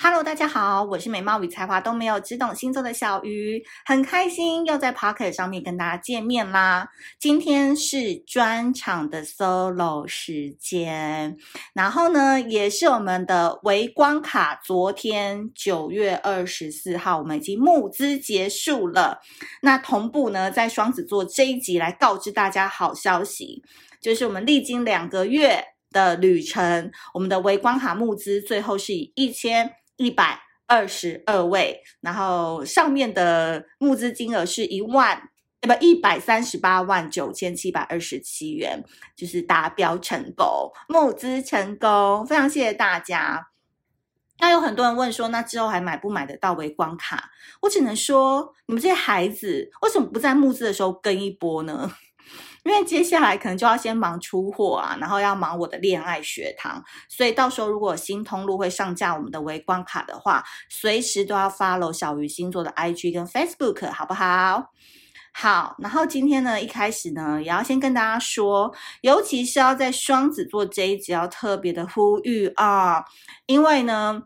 Hello，大家好，我是美貌与才华都没有，只懂星座的小鱼，很开心又在 Pocket 上面跟大家见面啦。今天是专场的 solo 时间，然后呢，也是我们的微光卡，昨天九月二十四号，我们已经募资结束了。那同步呢，在双子座这一集来告知大家好消息，就是我们历经两个月的旅程，我们的微光卡募资最后是以一千。一百二十二位，然后上面的募资金额是一万，不一百三十八万九千七百二十七元，就是达标成功，募资成功，非常谢谢大家。那有很多人问说，那之后还买不买得到微光卡？我只能说，你们这些孩子为什么不在募资的时候跟一波呢？因为接下来可能就要先忙出货啊，然后要忙我的恋爱学堂，所以到时候如果新通路会上架我们的微光卡的话，随时都要 follow 小鱼星座的 IG 跟 Facebook，好不好？好，然后今天呢，一开始呢，也要先跟大家说，尤其是要在双子座这一集要特别的呼吁啊，因为呢。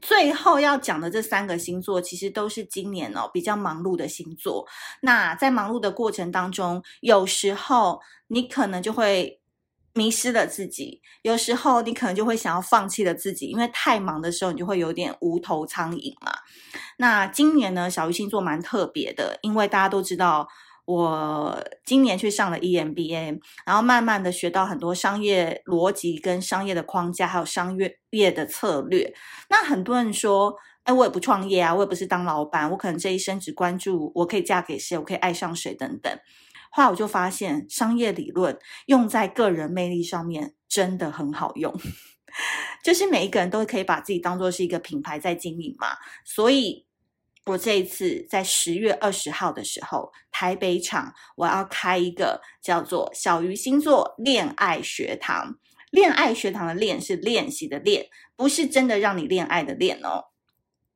最后要讲的这三个星座，其实都是今年哦比较忙碌的星座。那在忙碌的过程当中，有时候你可能就会迷失了自己，有时候你可能就会想要放弃了自己，因为太忙的时候，你就会有点无头苍蝇嘛。那今年呢，小鱼星座蛮特别的，因为大家都知道。我今年去上了 EMBA，然后慢慢的学到很多商业逻辑跟商业的框架，还有商业业的策略。那很多人说，哎，我也不创业啊，我也不是当老板，我可能这一生只关注我可以嫁给谁，我可以爱上谁等等。后来我就发现，商业理论用在个人魅力上面真的很好用，就是每一个人都可以把自己当做是一个品牌在经营嘛，所以。我这一次在十月二十号的时候，台北场我要开一个叫做“小鱼星座恋爱学堂”。恋爱学堂的“恋”是练习的“练”，不是真的让你恋爱的“恋”哦。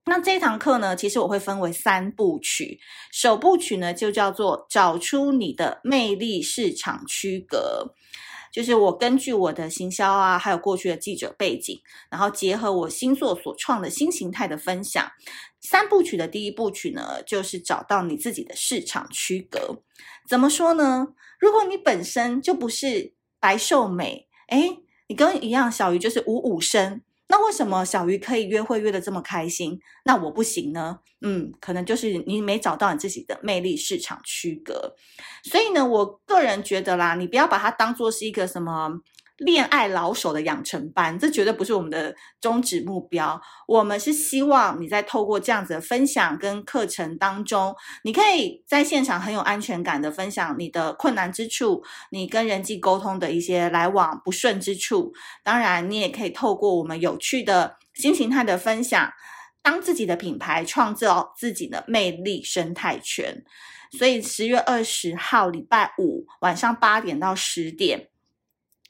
那这堂课呢，其实我会分为三部曲。首部曲呢，就叫做“找出你的魅力市场区隔”。就是我根据我的行销啊，还有过去的记者背景，然后结合我星座所创的新形态的分享，三部曲的第一部曲呢，就是找到你自己的市场区隔。怎么说呢？如果你本身就不是白瘦美，诶，你跟一样小鱼就是五五身。那为什么小鱼可以约会约的这么开心？那我不行呢？嗯，可能就是你没找到你自己的魅力市场区隔。所以呢，我个人觉得啦，你不要把它当做是一个什么。恋爱老手的养成班，这绝对不是我们的终止目标。我们是希望你在透过这样子的分享跟课程当中，你可以在现场很有安全感的分享你的困难之处，你跟人际沟通的一些来往不顺之处。当然，你也可以透过我们有趣的新形态的分享，当自己的品牌，创造自己的魅力生态圈。所以，十月二十号礼拜五晚上八点到十点。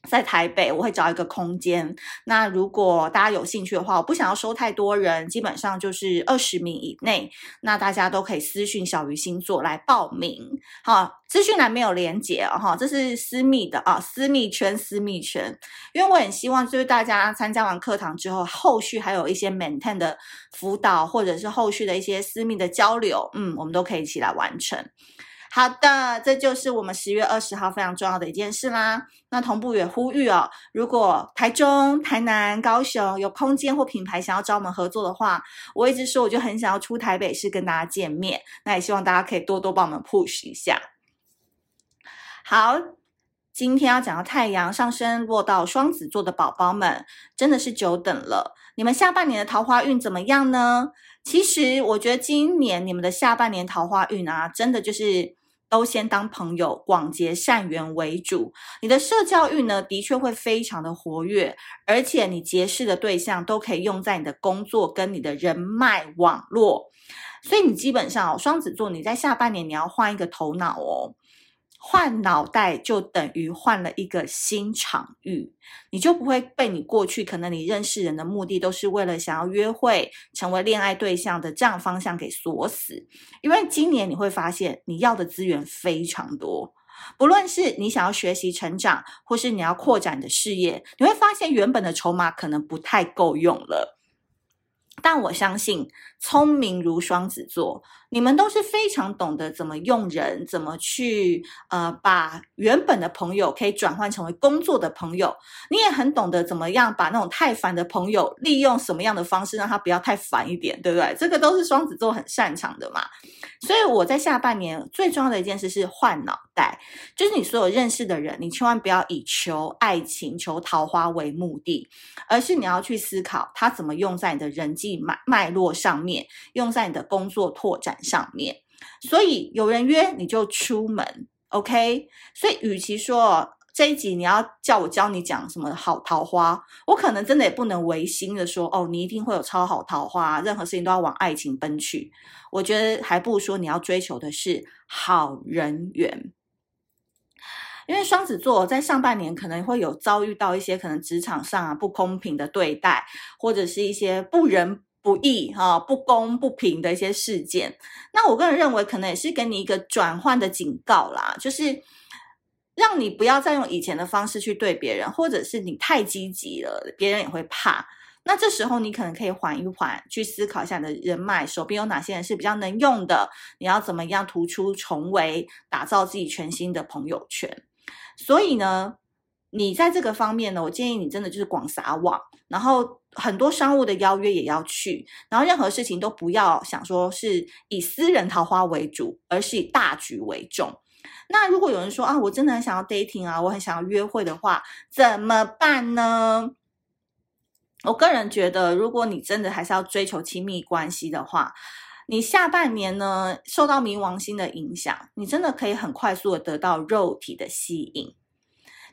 在台北，我会找一个空间。那如果大家有兴趣的话，我不想要收太多人，基本上就是二十名以内。那大家都可以私讯小鱼星座来报名。好，资讯栏没有连接，哈，这是私密的啊，私密圈，私密圈。因为我很希望，就是大家参加完课堂之后，后续还有一些 maintain 的辅导，或者是后续的一些私密的交流，嗯，我们都可以一起来完成。好的，这就是我们十月二十号非常重要的一件事啦。那同步也呼吁哦，如果台中、台南、高雄有空间或品牌想要找我们合作的话，我一直说我就很想要出台北市跟大家见面。那也希望大家可以多多帮我们 push 一下。好，今天要讲到太阳上升落到双子座的宝宝们，真的是久等了。你们下半年的桃花运怎么样呢？其实我觉得今年你们的下半年桃花运啊，真的就是。都先当朋友，广结善缘为主。你的社交欲呢，的确会非常的活跃，而且你结识的对象都可以用在你的工作跟你的人脉网络。所以你基本上，双子座，你在下半年你要换一个头脑哦。换脑袋就等于换了一个新场域，你就不会被你过去可能你认识人的目的都是为了想要约会、成为恋爱对象的这样方向给锁死。因为今年你会发现你要的资源非常多，不论是你想要学习成长，或是你要扩展的事业，你会发现原本的筹码可能不太够用了。但我相信，聪明如双子座，你们都是非常懂得怎么用人，怎么去呃把原本的朋友可以转换成为工作的朋友。你也很懂得怎么样把那种太烦的朋友，利用什么样的方式让他不要太烦一点，对不对？这个都是双子座很擅长的嘛。所以我在下半年最重要的一件事是换脑袋，就是你所有认识的人，你千万不要以求爱情、求桃花为目的，而是你要去思考他怎么用在你的人际脉脉络上面，用在你的工作拓展上面。所以有人约你就出门，OK？所以与其说这一集你要叫我教你讲什么好桃花，我可能真的也不能违心的说哦，你一定会有超好桃花，任何事情都要往爱情奔去。我觉得还不如说你要追求的是好人缘，因为双子座在上半年可能会有遭遇到一些可能职场上啊不公平的对待，或者是一些不仁不义哈、不公不平的一些事件。那我个人认为，可能也是给你一个转换的警告啦，就是让你不要再用以前的方式去对别人，或者是你太积极了，别人也会怕。那这时候你可能可以缓一缓，去思考一下你的人脉，手边有哪些人是比较能用的，你要怎么样突出重围，打造自己全新的朋友圈。所以呢，你在这个方面呢，我建议你真的就是广撒网，然后很多商务的邀约也要去，然后任何事情都不要想说是以私人桃花为主，而是以大局为重。那如果有人说啊，我真的很想要 dating 啊，我很想要约会的话，怎么办呢？我个人觉得，如果你真的还是要追求亲密关系的话，你下半年呢，受到冥王星的影响，你真的可以很快速的得到肉体的吸引。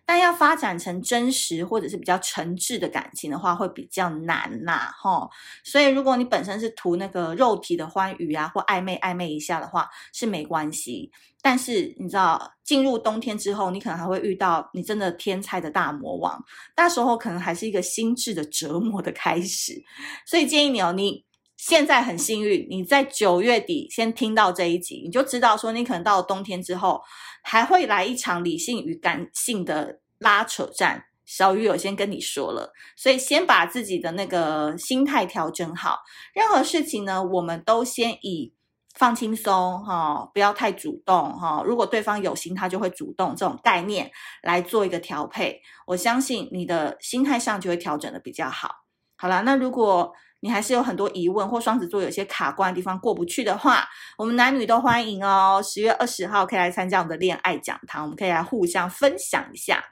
但要发展成真实或者是比较诚挚的感情的话，会比较难呐，吼。所以如果你本身是图那个肉体的欢愉啊，或暧昧暧昧一下的话，是没关系。但是你知道，进入冬天之后，你可能还会遇到你真的天才的大魔王，那时候可能还是一个心智的折磨的开始。所以建议你哦，你现在很幸运，你在九月底先听到这一集，你就知道说，你可能到了冬天之后。还会来一场理性与感性的拉扯战，小鱼有先跟你说了，所以先把自己的那个心态调整好。任何事情呢，我们都先以放轻松哈，不要太主动哈。如果对方有心，他就会主动这种概念来做一个调配。我相信你的心态上就会调整得比较好。好啦，那如果你还是有很多疑问，或双子座有些卡关的地方过不去的话，我们男女都欢迎哦。十月二十号可以来参加我们的恋爱讲堂，我们可以来互相分享一下。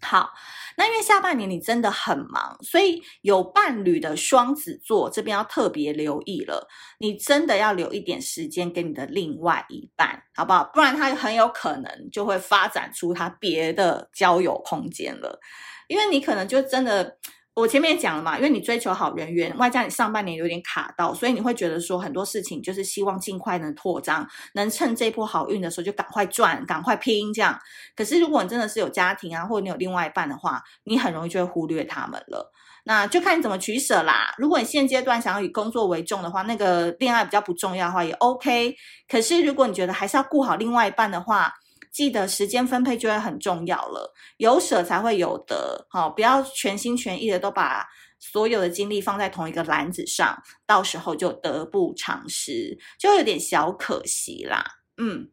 好，那因为下半年你真的很忙，所以有伴侣的双子座这边要特别留意了。你真的要留一点时间给你的另外一半，好不好？不然他很有可能就会发展出他别的交友空间了，因为你可能就真的。我前面讲了嘛，因为你追求好人缘，外加你上半年有点卡到，所以你会觉得说很多事情就是希望尽快能扩张，能趁这波好运的时候就赶快赚，赶快拼这样。可是如果你真的是有家庭啊，或者你有另外一半的话，你很容易就会忽略他们了。那就看你怎么取舍啦。如果你现阶段想要以工作为重的话，那个恋爱比较不重要的话也 OK。可是如果你觉得还是要顾好另外一半的话，记得时间分配就会很重要了，有舍才会有得，好，不要全心全意的都把所有的精力放在同一个篮子上，到时候就得不偿失，就有点小可惜啦，嗯。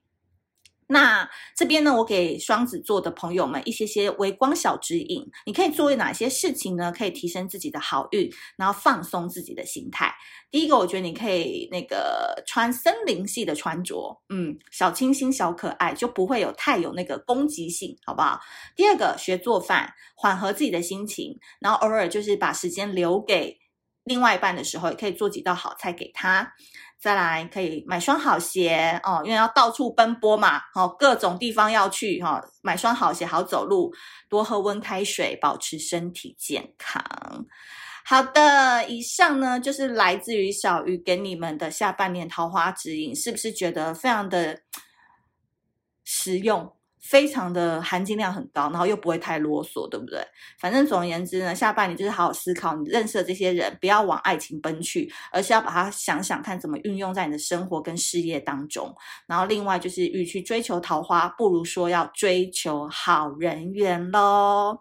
那这边呢，我给双子座的朋友们一些些微光小指引，你可以做哪些事情呢？可以提升自己的好运，然后放松自己的心态。第一个，我觉得你可以那个穿森林系的穿着，嗯，小清新、小可爱，就不会有太有那个攻击性，好不好？第二个，学做饭，缓和自己的心情，然后偶尔就是把时间留给另外一半的时候，也可以做几道好菜给他。再来可以买双好鞋哦，因为要到处奔波嘛，哦，各种地方要去哈，买双好鞋好走路，多喝温开水，保持身体健康。好的，以上呢就是来自于小鱼给你们的下半年桃花指引，是不是觉得非常的实用？非常的含金量很高，然后又不会太啰嗦，对不对？反正总而言之呢，下半年就是好好思考你认识的这些人，不要往爱情奔去，而是要把它想想看怎么运用在你的生活跟事业当中。然后另外就是，与其追求桃花，不如说要追求好人缘喽。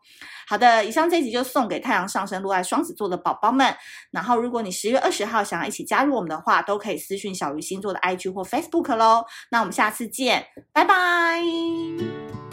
好的，以上这集就送给太阳上升落在双子座的宝宝们。然后如果你十月二十号想要一起加入我们的话，都可以私讯小鱼星座的 IG 或 Facebook 喽。那我们下次见，拜拜。thank you